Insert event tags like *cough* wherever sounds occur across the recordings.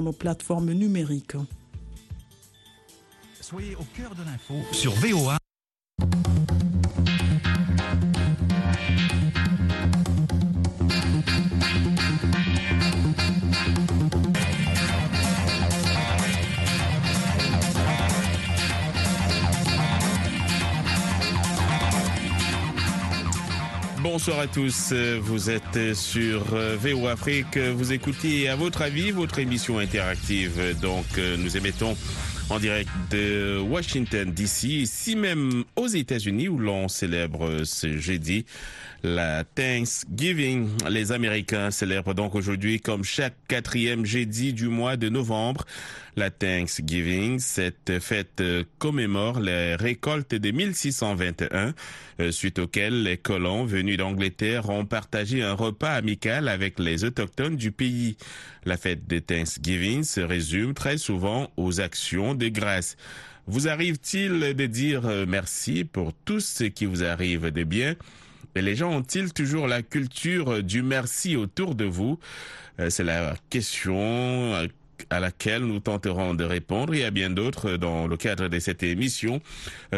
nos plateformes numériques. Soyez au cœur de l'info sur VOA. Bonsoir à tous, vous êtes sur VO Afrique, vous écoutez à votre avis votre émission interactive, donc nous émettons en direct de Washington DC, ici même aux États-Unis où l'on célèbre ce jeudi la Thanksgiving. Les Américains célèbrent donc aujourd'hui comme chaque quatrième jeudi du mois de novembre la Thanksgiving. Cette fête commémore les récoltes de 1621, suite auxquelles les colons venus d'Angleterre ont partagé un repas amical avec les autochtones du pays. La fête de Thanksgiving se résume très souvent aux actions de grâce. Vous arrive-t-il de dire merci pour tout ce qui vous arrive de bien? Et les gens ont-ils toujours la culture du merci autour de vous? C'est la question à laquelle nous tenterons de répondre. Y a bien d'autres dans le cadre de cette émission.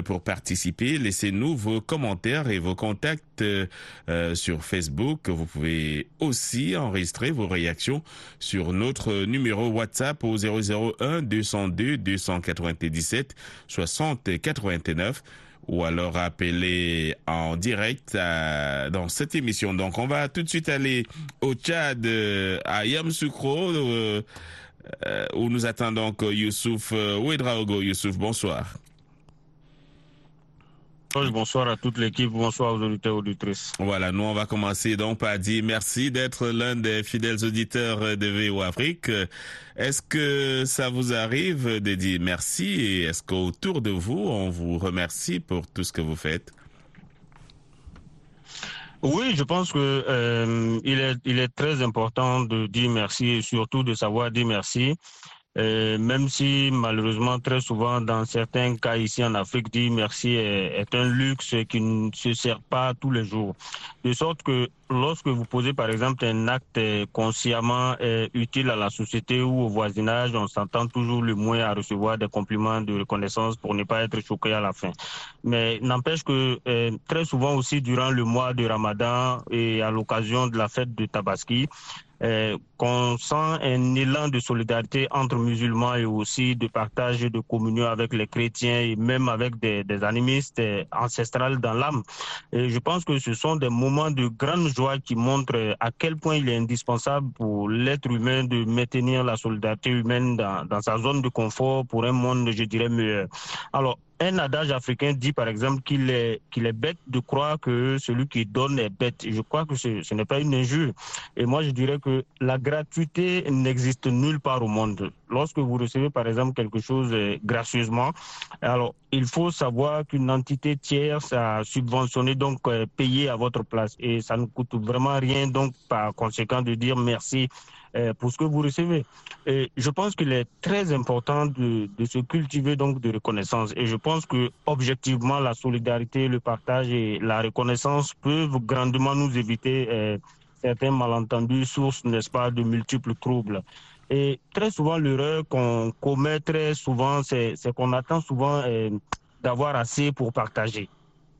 Pour participer, laissez-nous vos commentaires et vos contacts euh, sur Facebook. Vous pouvez aussi enregistrer vos réactions sur notre numéro WhatsApp au 001 202 297 60 89 ou alors appeler en direct à, dans cette émission. Donc on va tout de suite aller au Tchad, à Yamoussoukro, euh, euh, où nous attend donc Youssouf euh, Ouedraogo. Youssouf, bonsoir. Bonsoir à toute l'équipe, bonsoir aux auditeurs et auditrices. Voilà, nous on va commencer donc par dire merci d'être l'un des fidèles auditeurs de VO Afrique. Est-ce que ça vous arrive de dire merci et est-ce qu'autour de vous on vous remercie pour tout ce que vous faites? Oui, je pense que euh, il est il est très important de dire merci et surtout de savoir dire merci. Euh, même si malheureusement très souvent dans certains cas ici en Afrique, dire merci est, un luxe qui ne se sert pas tous les jours. De sorte que lorsque vous posez par exemple un acte consciemment euh, utile à la société ou au voisinage, on s'entend toujours le moins à recevoir des compliments de reconnaissance pour ne pas être choqué à la fin. Mais n'empêche que euh, très souvent aussi durant le mois de Ramadan et à l'occasion de la fête de Tabaski, euh, qu'on sent un élan de solidarité entre musulmans et aussi de partage et de communion avec les chrétiens et même avec des, animistes ancestrales dans l'âme. Et je pense que ce sont des moments de grande joie qui montrent à quel point il est indispensable pour l'être humain de maintenir la solidarité humaine dans, dans sa zone de confort pour un monde, je dirais, meilleur. Alors, un adage africain dit par exemple qu'il est, qu'il est bête de croire que celui qui donne est bête. Je crois que ce, ce n'est pas une injure. Et moi, je dirais que la gratuité n'existe nulle part au monde. Lorsque vous recevez par exemple quelque chose euh, gracieusement, alors il faut savoir qu'une entité tierce a subventionné, donc euh, payé à votre place. Et ça ne coûte vraiment rien, donc par conséquent de dire merci pour ce que vous recevez. Et je pense qu'il est très important de, de, se cultiver donc de reconnaissance. Et je pense que objectivement, la solidarité, le partage et la reconnaissance peuvent grandement nous éviter euh, certains malentendus, sources, n'est-ce pas, de multiples troubles. Et très souvent, l'erreur qu'on commet très souvent, c'est qu'on attend souvent euh, d'avoir assez pour partager.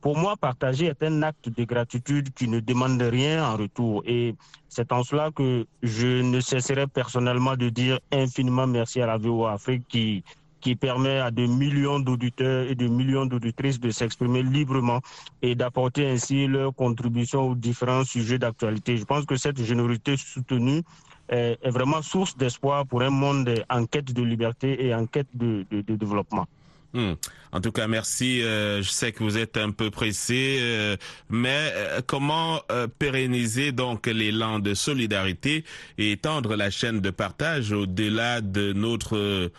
Pour moi, partager est un acte de gratitude qui ne demande rien en retour. Et c'est en cela que je ne cesserai personnellement de dire infiniment merci à la VOA Afrique qui, qui permet à de millions d'auditeurs et de millions d'auditrices de s'exprimer librement et d'apporter ainsi leur contribution aux différents sujets d'actualité. Je pense que cette générosité soutenue est, vraiment source d'espoir pour un monde en quête de liberté et en quête de développement. Hmm. En tout cas, merci. Euh, je sais que vous êtes un peu pressé, euh, mais euh, comment pérenniser donc l'élan de solidarité et étendre la chaîne de partage au-delà de notre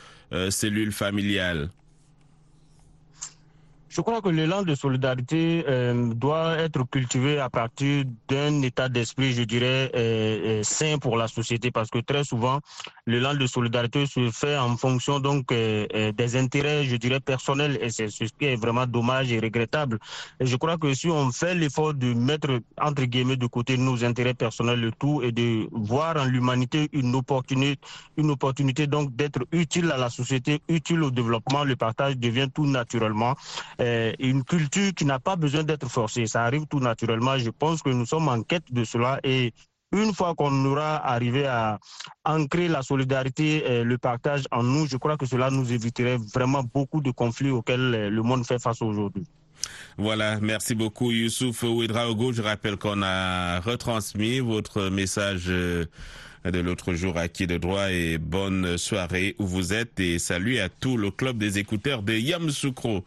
cellule familiale? Je crois que l'élan de solidarité euh, doit être cultivé à partir d'un état d'esprit, je dirais, euh, euh, sain pour la société, parce que très souvent, l'élan de solidarité se fait en fonction donc des intérêts, je dirais, personnels, et c'est ce qui est vraiment dommage et regrettable. Et je crois que si on fait l'effort de mettre entre guillemets de côté nos intérêts personnels, le tout, et de voir en l'humanité une opportunité, une opportunité donc d'être utile à la société, utile au développement, le partage devient tout naturellement euh, une culture qui n'a pas besoin d'être forcée. Ça arrive tout naturellement. Je pense que nous sommes en quête de cela et une fois qu'on aura arrivé à ancrer la solidarité et le partage en nous, je crois que cela nous éviterait vraiment beaucoup de conflits auxquels euh, le monde fait face aujourd'hui. Voilà, merci beaucoup Youssouf Ouedraogo. Je rappelle qu'on a retransmis votre message euh, de l'autre jour à qui de droit et bonne soirée où vous êtes et salut à tout le club des écouteurs de Yamsoukro.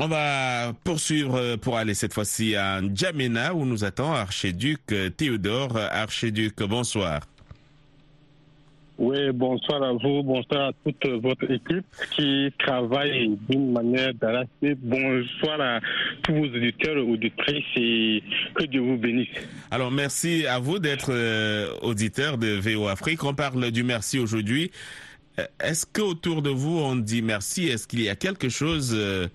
On va poursuivre euh, pour aller cette fois-ci à N'Djamena où nous attend Archiduc euh, Théodore. Archiduc, bonsoir. Oui, bonsoir à vous, bonsoir à toute votre équipe qui travaille d'une manière d'arracher. Bonsoir à tous vos auditeurs et auditrices et que Dieu vous bénisse. Alors, merci à vous d'être euh, auditeur de VO Afrique. On parle du merci aujourd'hui. Est-ce qu'autour de vous, on dit merci? Est-ce qu'il y a quelque chose euh,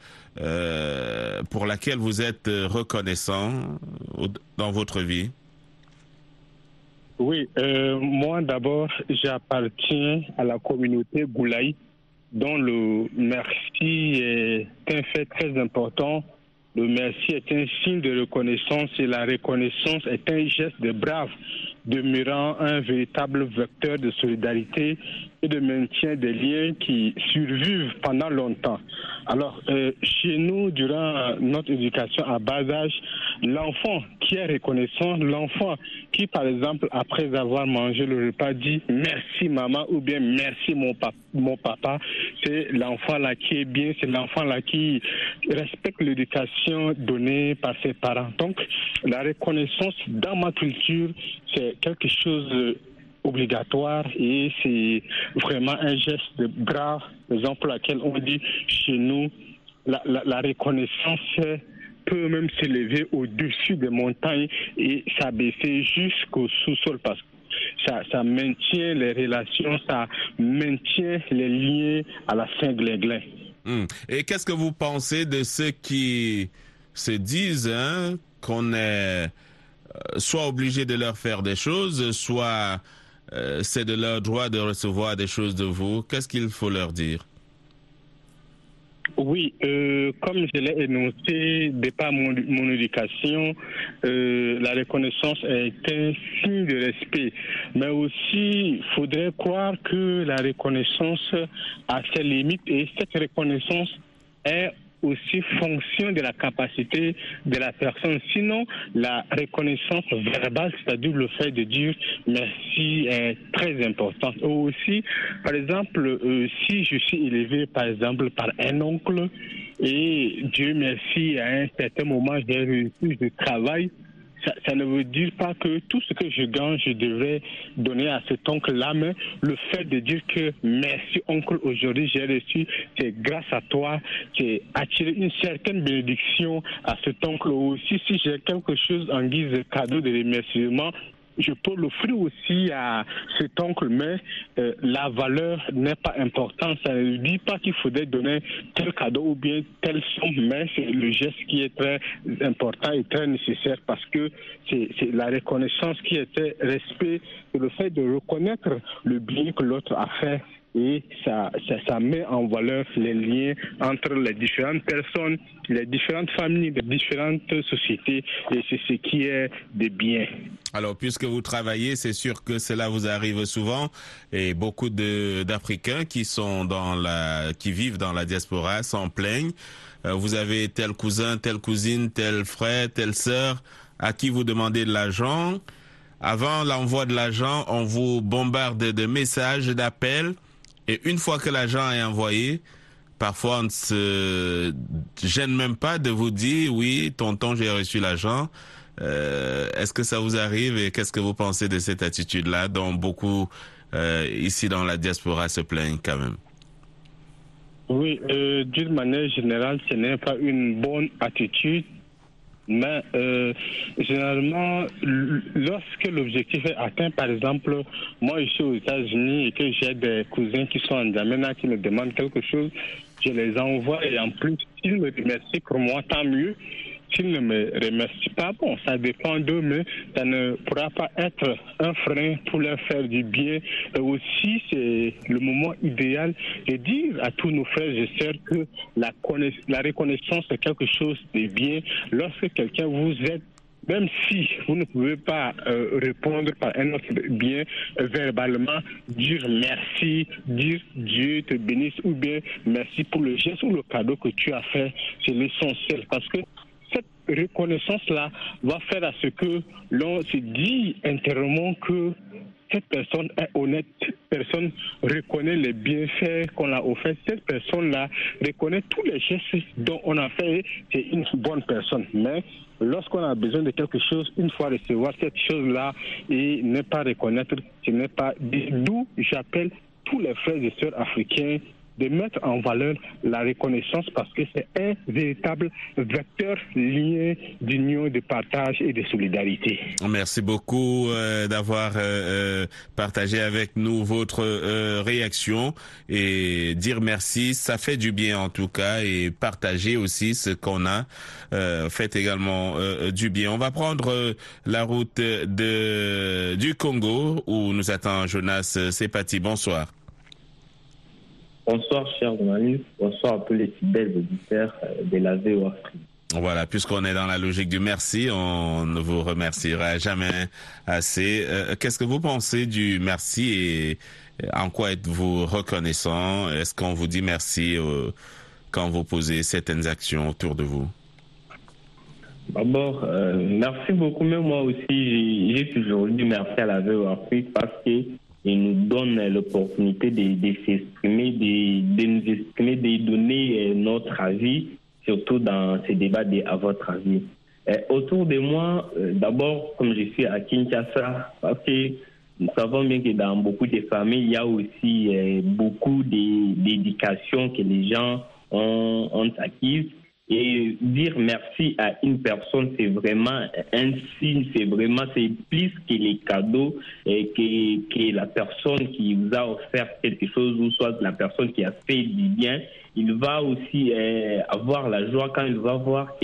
pour laquelle vous êtes reconnaissant dans votre vie? Oui, euh, moi d'abord, j'appartiens à la communauté Goulaï, dont le merci est un fait très important. Le merci est un signe de reconnaissance et la reconnaissance est un geste de brave demeurant un véritable vecteur de solidarité et de maintien des liens qui survivent pendant longtemps. Alors, euh, chez nous, durant notre éducation à bas âge, l'enfant qui est reconnaissant, l'enfant qui, par exemple, après avoir mangé le repas, dit merci maman ou bien merci mon, papa, mon papa, c'est l'enfant là qui est bien, c'est l'enfant là qui respecte l'éducation donnée par ses parents. Donc, la reconnaissance dans ma culture, c'est quelque chose obligatoire et c'est vraiment un geste grave, raison pour laquelle on dit chez nous la, reconnaissance peut même s'élever au-dessus des montagnes et s'abaisser jusqu'au sous-sol parce que ça, maintient les relations, ça maintient les liens à la Saint-Gléglin. Hmm. Et qu'est-ce que vous pensez de ceux qui se disent hein, qu'on est euh, soit obligé de leur faire des choses, soit euh, c'est de leur droit de recevoir des choses de vous? Qu'est-ce qu'il faut leur dire? Oui, euh, comme je l'ai énoncé de par mon, mon éducation, euh, la reconnaissance est un signe de respect. Mais aussi, il faudrait croire que la reconnaissance a ses limites et cette reconnaissance est aussi fonction de la capacité de la personne. Sinon, la reconnaissance verbale, c'est-à-dire le fait de dire merci, est très importante. Aussi, par exemple, euh, si je suis élevé, par exemple, par un oncle, et Dieu merci, à un certain moment, j'ai réussi, je travaille, ça, ne veut dire pas que tout ce que je gagne, je devrais donner à cet oncle-là, mais le fait de dire que merci oncle, aujourd'hui j'ai reçu, c'est grâce à toi, c'est attirer une certaine bénédiction à cet oncle aussi. Si j'ai quelque chose en guise de cadeau de remerciement, je peux l'offrir aussi à cet oncle, mais euh, la valeur n'est pas importante. Ça ne dit pas qu'il faudrait donner tel cadeau ou bien telle somme, mais c'est le geste qui est très important et très nécessaire parce que c'est la reconnaissance qui était respect, le fait de reconnaître le bien que l'autre a fait et ça, ça, met en valeur les liens entre les différentes personnes, les différentes familles, les différentes sociétés, et c'est ce qui est de bien. Alors, puisque vous travaillez, c'est sûr que cela vous arrive souvent, et beaucoup d'Africains qui sont dans la, qui vivent dans la diaspora s'en plaignent. Euh, vous avez tel cousin, telle cousine, tel frère, telle sœur à qui vous demandez de l'argent. Avant l'envoi de l'argent, on vous bombarde de messages, d'appels et une fois que l'argent est envoyé, parfois on ne se gêne même pas de vous dire oui, tonton, j'ai reçu l'argent. Euh, Est-ce que ça vous arrive et qu'est-ce que vous pensez de cette attitude-là dont beaucoup euh, ici dans la diaspora se plaignent quand même? Oui, euh, d'une manière générale, ce n'est pas une bonne attitude mais euh, généralement, lorsque l'objectif est atteint, par exemple, moi je suis aux États-Unis et que j'ai des cousins qui sont en Jamena qui me demandent quelque chose, je les envoie et en plus, s'ils me remercient pour moi, tant mieux s'ils ne me remercient pas, bon, ça dépend d'eux, mais ça ne pourra pas être un frein pour leur faire du bien. Et aussi, c'est le moment idéal de dire à tous nos frères et sœurs que la, la reconnaissance est quelque chose de bien. Lorsque quelqu'un vous aide, même si vous ne pouvez pas euh, répondre par un autre bien euh, verbalement, dire merci, dire Dieu te bénisse ou bien merci pour le geste ou le cadeau que tu as fait, c'est l'essentiel parce que reconnaissance-là va faire à ce que l'on se dit intérieurement que cette personne est honnête, personne reconnaît les bienfaits qu'on a offert, cette personne-là reconnaît tous les gestes dont on a fait, c'est une bonne personne. Mais lorsqu'on a besoin de quelque chose, une fois recevoir cette chose-là et ne pas reconnaître, ce n'est pas d'où j'appelle tous les frères et sœurs africains de mettre en valeur la reconnaissance parce que c'est un véritable vecteur lié d'union, de partage et de solidarité. Merci beaucoup euh, d'avoir euh, euh, partagé avec nous votre réaction et dire merci, ça fait du bien en tout cas et partager aussi ce qu'on a fait également du bien. On va prendre la route de du Congo où nous attend Jonas Sepati. Bonsoir. Bonsoir, chers journalistes. Bonsoir à tous les fidèles auditeurs euh, de la VOA. Voilà, puisqu'on est dans la logique du merci, on ne vous remerciera jamais assez. Euh, qu'est-ce que vous pensez du merci et en quoi êtes-vous reconnaissant? Est-ce qu'on vous dit merci euh, quand vous posez certaines actions autour de vous? D'abord, merci beaucoup. Mais moi aussi, j'ai toujours dit merci à la VOA parce que et nous donne l'opportunité de, s'exprimer, de, de, nous exprimer, de donner euh, notre avis, surtout dans ces débats de, à votre avis. Euh, autour de moi, euh, d'abord, comme je suis à Kinshasa, parce que nous savons bien que dans beaucoup de familles, il y a aussi beaucoup d'éducation que les gens ont, ont acquises. Et dire merci à une personne, c'est vraiment un signe, c'est vraiment, c'est plus que les cadeaux et que, que la personne qui vous a offert quelque chose ou soit la personne qui a fait du bien, il va aussi euh, avoir la joie quand il va voir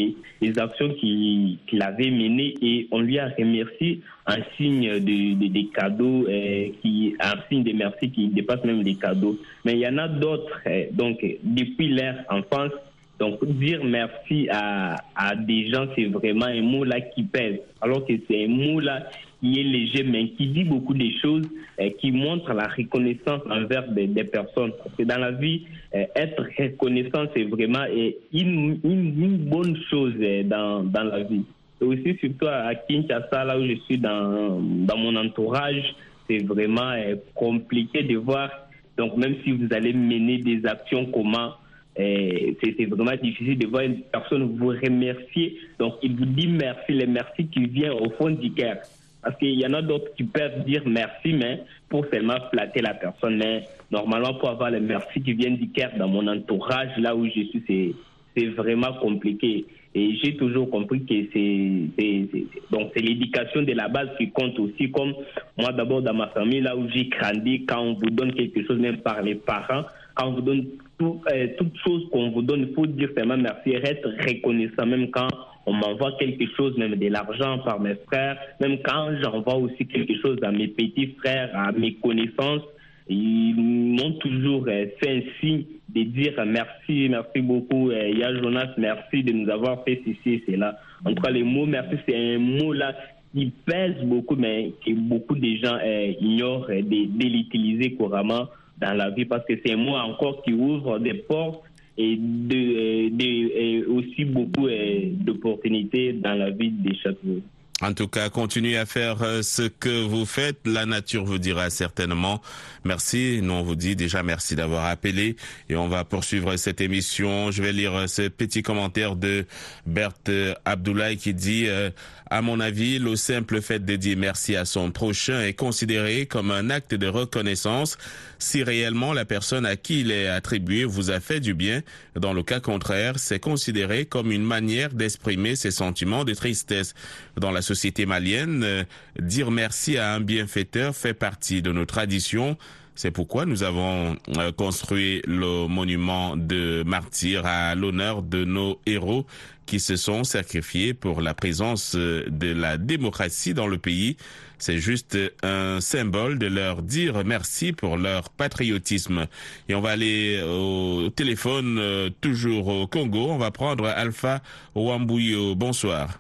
les actions qu'il avait menées et on lui a remercié un signe de, de, cadeaux, euh, qui, un signe de merci qui dépasse même les cadeaux. Mais il y en a d'autres, euh, donc depuis leur enfance, donc, dire merci à, des gens, c'est vraiment un mot là qui pèse, alors que c'est un mot là qui est léger, mais qui dit beaucoup de choses, et qui montre la reconnaissance envers des, personnes. Parce que dans la vie, euh, être reconnaissant, c'est vraiment euh, une, bonne chose euh, dans, dans la vie. Et aussi, surtout à Kinshasa, là où je suis dans, dans mon entourage, c'est vraiment compliqué de voir. Donc, même si vous allez mener des actions, comment c'est vraiment difficile de voir une personne vous remercier. Donc, il vous dit merci, les merci qui viennent au fond du cœur. Parce qu'il y en a d'autres qui peuvent dire merci, mais pour seulement flatter la personne. Mais normalement, pour avoir les merci qui viennent du cœur dans mon entourage, là où je suis, c'est vraiment compliqué. Et j'ai toujours compris que c'est donc c'est l'éducation de la base qui compte aussi. Comme moi d'abord dans ma famille, là où j'ai grandi, quand on vous donne quelque chose, même par les parents, quand on vous donne tout, euh, toute chose qu'on vous donne, il faut dire vraiment merci, être reconnaissant, même quand on m'envoie quelque chose, même de l'argent par mes frères, même quand j'envoie aussi quelque chose à mes petits frères, à mes connaissances, ils m'ont toujours euh, fait signe de dire merci, merci beaucoup. Euh, Il y a Jonas, merci de nous avoir fait ceci et cela. En tout cas, les mots merci, c'est un mot là qui pèse beaucoup, mais que beaucoup de gens ignorent de, de l'utiliser couramment dans la vie parce que c'est moi encore qui ouvre des portes et de, aussi beaucoup d'opportunités dans la vie de chaque jour. En tout cas, continuez à faire euh, ce que vous faites. La nature vous dira certainement merci. Nous, on vous dit déjà merci d'avoir appelé et on va poursuivre cette émission. Je vais lire ce petit commentaire de Berthe Abdoulaye qui dit, euh, à mon avis, le simple fait de dire merci à son prochain est considéré comme un acte de reconnaissance si réellement la personne à qui il est attribué vous a fait du bien. Dans le cas contraire, c'est considéré comme une manière d'exprimer ses sentiments de tristesse. Dans la société malienne, euh, dire merci à un bienfaiteur fait partie de nos traditions. C'est pourquoi nous avons euh, construit le monument de martyrs à l'honneur de nos héros qui se sont sacrifiés pour la présence euh, de la démocratie dans le pays. C'est juste un symbole de leur dire merci pour leur patriotisme. Et on va aller au téléphone, toujours au Congo. On va prendre Alpha Wambouyo. Bonsoir.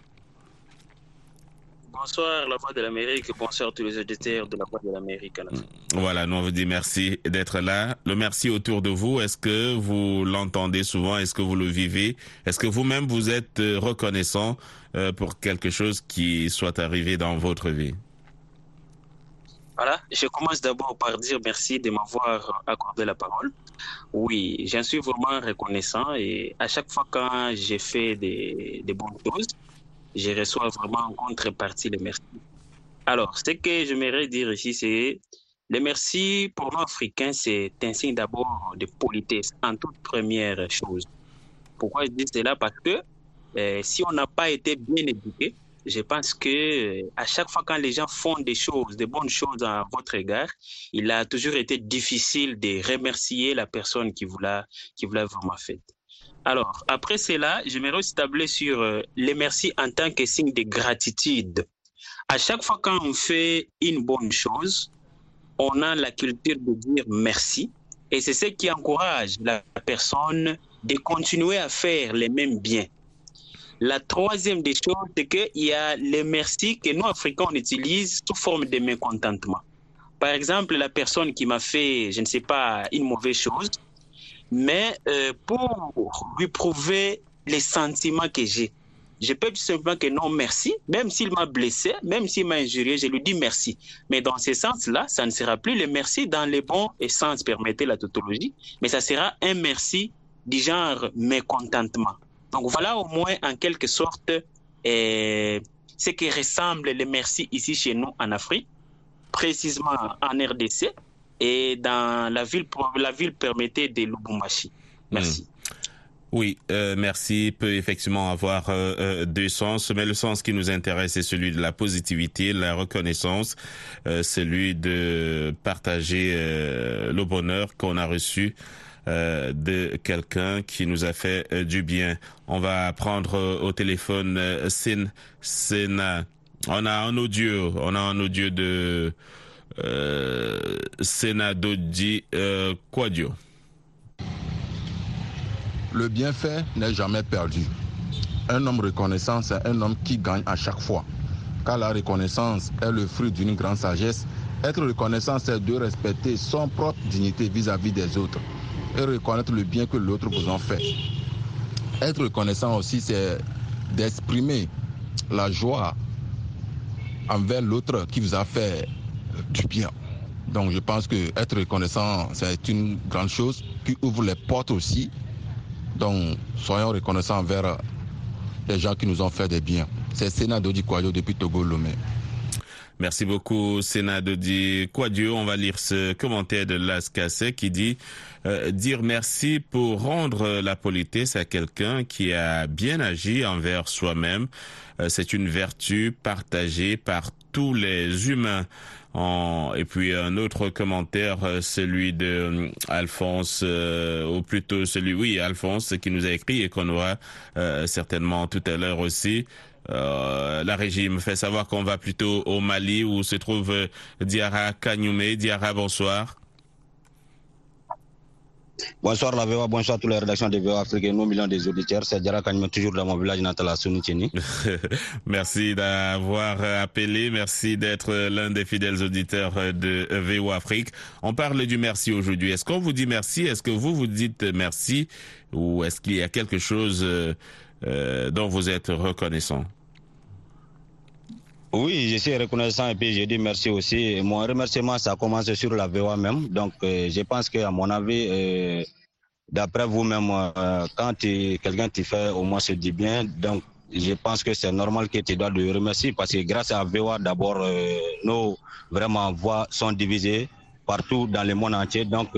Bonsoir, la Voix de l'Amérique. Bonsoir, tous les auditeurs de la Voix de l'Amérique. Voilà, nous on vous dit merci d'être là. Le merci autour de vous, est-ce que vous l'entendez souvent? Est-ce que vous le vivez? Est-ce que vous-même vous êtes reconnaissant pour quelque chose qui soit arrivé dans votre vie? Voilà, je commence d'abord par dire merci de m'avoir accordé la parole. Oui, j'en suis vraiment reconnaissant et à chaque fois quand j'ai fait des, des bonnes choses, je reçois vraiment en contrepartie les merci. Alors, ce que j'aimerais dire ici, c'est les merci pour nous Africains, c'est un signe d'abord de politesse en toute première chose. Pourquoi je dis cela? Parce que euh, si on n'a pas été bien éduqué, je pense que à chaque fois quand les gens font des choses, des bonnes choses à votre égard, il a toujours été difficile de remercier la personne qui vous l'a qui vous vraiment fait. Alors, après cela, j'aimerais aussi tabler sur euh, les merci en tant que signe de gratitude. À chaque fois quand on fait une bonne chose, on a la culture de dire merci. Et c'est ce qui encourage la personne de continuer à faire les mêmes biens. La troisième des choses, c'est qu'il y a les merci que nous, Africains, on utilise sous forme de mécontentement. Par exemple, la personne qui m'a fait, je ne sais pas, une mauvaise chose, mais euh, pour lui prouver les sentiments que j'ai. Je peux simplement que non, merci, même s'il m'a blessé, même s'il m'a injurié, je lui dis merci. Mais dans ce sens-là, ça ne sera plus le merci dans les bons sens, permettez la tautologie, mais ça sera un merci du genre mécontentement. Donc voilà au moins en quelque sorte euh, ce qui ressemble les merci ici chez nous en Afrique, précisément en RDC, et dans la ville, la ville permettait de Lubumbashi. Merci. Mmh. Oui, euh, merci peut effectivement avoir euh, deux sens, mais le sens qui nous intéresse est celui de la positivité, la reconnaissance, euh, celui de partager le bonheur qu'on a reçu de quelqu'un qui nous a fait du bien. On va prendre au téléphone Sen, Sena. On a un audio, on a un audio de euh, Senadodi euh, Quadio. Le bienfait n'est jamais perdu. Un homme reconnaissant, c'est un homme qui gagne à chaque fois. Car la reconnaissance est le fruit d'une grande sagesse. Être reconnaissant, c'est de respecter son propre dignité vis-à-vis -vis des autres et reconnaître le bien que l'autre vous en fait. Être reconnaissant aussi, c'est d'exprimer la joie envers l'autre qui vous a fait du bien. Donc je pense que être reconnaissant, c'est une grande chose qui ouvre les portes aussi. Donc soyons reconnaissants envers les gens qui nous ont fait des biens. C'est Sénat Dodi Kouadio depuis Togo Lomé. Merci beaucoup, Sénat Dodi Kouadio. On va lire ce commentaire de Las Cassé qui dit euh, dire merci pour rendre la politesse à quelqu'un qui a bien agi envers soi-même. Euh, c'est une vertu partagée par tous les humains. En, et puis un autre commentaire, celui de euh, Alphonse, euh, ou plutôt celui, oui, Alphonse, qui nous a écrit et qu'on aura euh, certainement tout à l'heure aussi. Euh, la régie me fait savoir qu'on va plutôt au Mali où se trouve Diara Kanyume. Diara, bonsoir. Bonsoir la VOA, bonsoir à toutes les rédactions de VOA Afrique et nos millions des auditeurs. C'est Diara Kanyume, toujours dans mon village natal à *laughs* merci d'avoir appelé, merci d'être l'un des fidèles auditeurs de VOA Afrique. On parle du merci aujourd'hui. Est-ce qu'on vous dit merci? Est-ce que vous vous dites merci? Ou est-ce qu'il y a quelque chose euh, dont vous êtes reconnaissant? Oui, je suis reconnaissant et puis je dis merci aussi. Mon remerciement, ça commence sur la VOA même. Donc, euh, je pense qu'à mon avis, euh, d'après vous-même, euh, quand quelqu'un te fait au moins se dit bien, donc je pense que c'est normal que tu dois le remercier parce que grâce à VOA, d'abord, nos vraiment voix sont divisées partout dans le monde entier. Donc,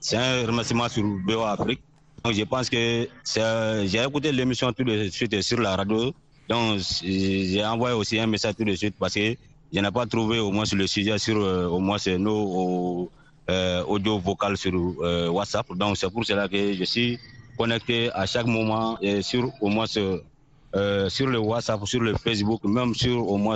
c'est un remerciement sur VOA Afrique. Donc, je pense que j'ai écouté l'émission tout de suite sur la radio. Donc, j'ai envoyé aussi un message tout de suite parce que je n'ai pas trouvé au moins sur le sujet sur euh, au moins nos euh, audio vocal sur euh, WhatsApp. Donc, c'est pour cela que je suis connecté à chaque moment sur au moins sur, sur le WhatsApp, sur le Facebook, même sur au moins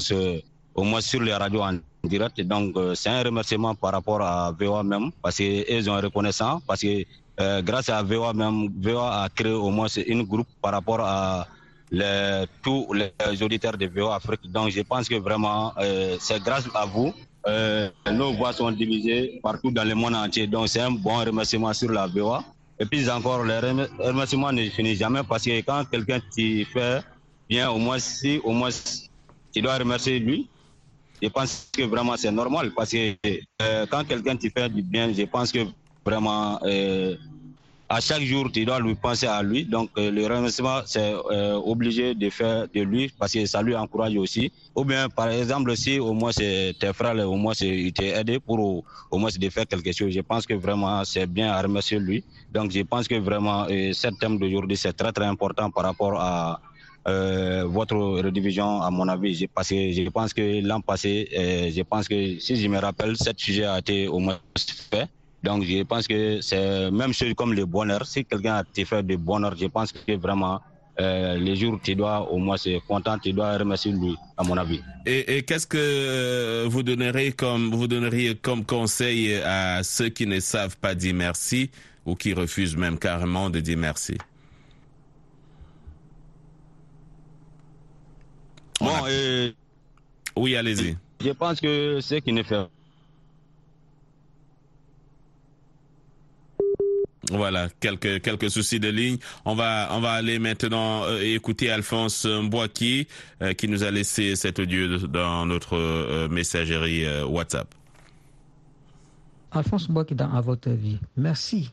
au moins sur les radios en direct. Donc, c'est un remerciement par rapport à VOA même parce qu'ils ont reconnaissant parce que grâce à VOA même, VOA a créé au moins une groupe par rapport à les, tous les auditeurs de VO Afrique. Donc je pense que vraiment, euh, c'est grâce à vous. Euh, nos voix sont divisées partout dans le monde entier. Donc c'est un bon remerciement sur la VOA. Et puis encore, le remerciement ne finit jamais parce que quand quelqu'un t'y fait bien, au moins si, au moins, tu dois remercier lui. Je pense que vraiment c'est normal parce que euh, quand quelqu'un t'y fait du bien, je pense que vraiment à chaque jour, tu dois lui penser à lui. Donc, euh, le remerciement, c'est euh, obligé de faire de lui parce que ça lui encourage aussi. Ou bien, par exemple, si au moins c'est tes frères, au moins il t'a aidé pour au, moins de faire quelque chose. Je pense que vraiment, c'est bien à remercier lui. Donc, je pense que vraiment, euh, ce thème d'aujourd'hui, c'est très, très important par rapport à votre redivision, à mon avis. Parce que je pense que l'an passé, je pense que si je me rappelle, ce sujet a été au moins fait. Donc, je pense que c'est même chose comme le bonheur. Si quelqu'un a te fait du bonheur, je pense que vraiment, euh, les jours, tu dois au moins se content, tu dois remercier lui, à mon avis. Et, qu'est-ce que euh, vous donneriez comme vous donneriez comme conseil à ceux qui ne savent pas dire merci ou qui refusent même carrément de dire merci? Bon, euh, oui, allez-y. Je pense que ce qui ne fait Voilà, quelques quelques soucis de ligne. On va aller maintenant euh, écouter Alphonse Mbouaki euh, qui nous a laissé cet audio dans notre euh, messagerie WhatsApp. Alphonse Mbouaki dans à votre vie. Merci.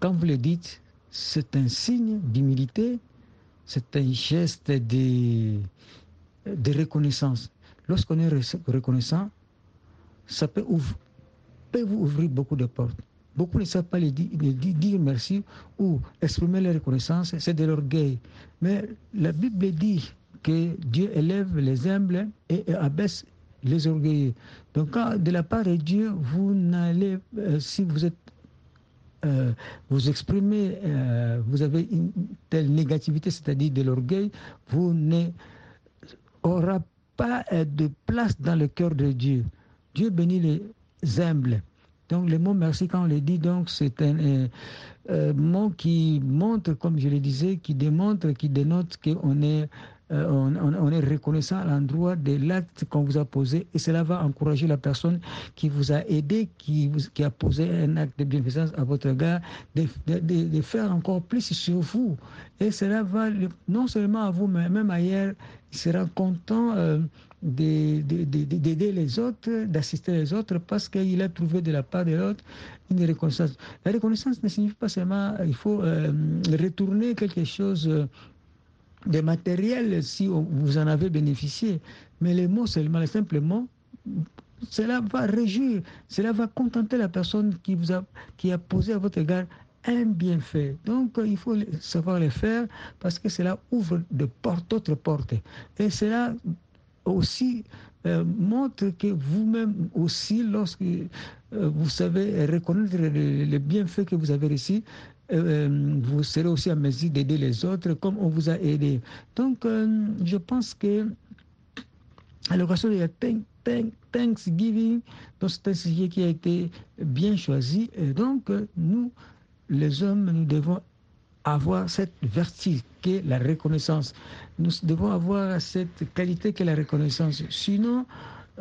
Quand vous le dites, c'est un signe d'humilité, c'est un geste de, reconnaissance. Lorsqu'on est reconnaissant, ça peut, ouvrir beaucoup de portes. Beaucoup ne savent pas dire, merci ou exprimer leur reconnaissance, c'est de l'orgueil. Mais la Bible dit que Dieu élève les humbles et abaisse les orgueilleux. Donc, de la part de Dieu, vous n'allez, euh, si vous êtes, euh, vous exprimez, euh, vous avez une telle négativité, c'est-à-dire de l'orgueil, vous n'aurez pas de place dans le cœur de Dieu. Dieu bénit les humbles. Donc le mot merci, quand on le dit, donc c'est un euh, euh, mot qui montre, comme je le disais, qui démontre, qui dénote qu'on est, euh, on, est reconnaissant à l'endroit de l'acte qu'on vous a posé et cela va encourager la personne qui vous a aidé, qui, qui a posé un acte de bienfaisance à votre gars, de, de, faire encore plus sur vous. Et cela va non seulement à vous, mais même ailleurs, il sera content d'aider les autres, d'assister les autres, parce qu'il a trouvé de la part de l'autre une reconnaissance. La reconnaissance ne signifie pas seulement il faut euh, retourner quelque chose de matériel si vous en avez bénéficié, mais les mots seulement, les simples mots, cela va réjouir, cela va contenter la personne qui vous a, qui a posé à votre égard un bienfait. Donc, il faut savoir le faire parce que cela ouvre de portes, d'autres portes. Et cela aussi euh, montre que vous-même aussi, lorsque euh, vous savez reconnaître les, bienfaits que vous avez reçus, euh, vous serez aussi en mesure d'aider les autres comme on vous a aidé. Donc, je pense que à l'occasion de Thanksgiving, c'est un sujet qui a été bien choisi. Et donc, nous, les hommes, nous devons avoir cette vertu qu'est la reconnaissance. Nous devons avoir cette qualité qu'est la reconnaissance. Sinon,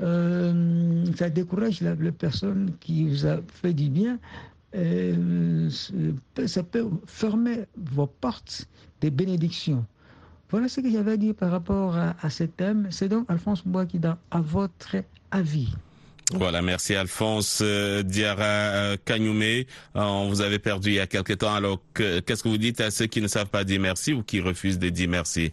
euh, ça décourage la, personne qui vous a fait du bien. Euh, ça peut fermer vos portes des bénédictions. Voilà ce que j'avais dire par rapport à, ce thème. C'est donc Alphonse Boakida, à votre avis. Voilà, merci Alphonse euh, Diara euh, Kagnoumé. Euh, on vous avait perdu il y a quelque temps. Alors, que- qu'est-ce que vous dites à ceux qui ne savent pas dire merci ou qui refusent de dire merci?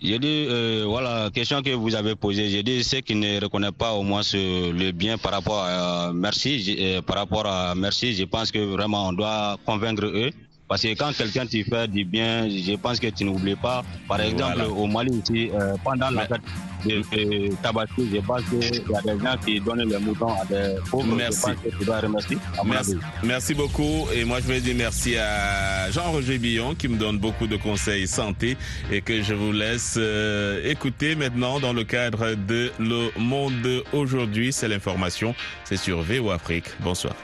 J'ai dit, euh, voilà, question que vous avez posée. J'ai dit ceux qui ne reconnaissent pas au moins ce- le bien par rapport à merci, euh, par rapport à merci, je pense que vraiment on doit convaincre eux. Parce que quand quelqu'un te fait du bien, je pense que tu n'oublies pas. Par exemple, Voilà. au Mali ici, euh, pendant la fête de, Tabaski, je pense qu'il y a des gens qui donnent les moutons à des pauvres. Merci. Je pense que tu dois remercier. à mon Merci, merci beaucoup. Et moi, je vais dire merci à Jean-Roger Billon qui me donne beaucoup de conseils santé et que je vous laisse euh, écouter maintenant dans le cadre de Le Monde aujourd'hui. C'est l'information. C'est sur VO Afrique. Bonsoir.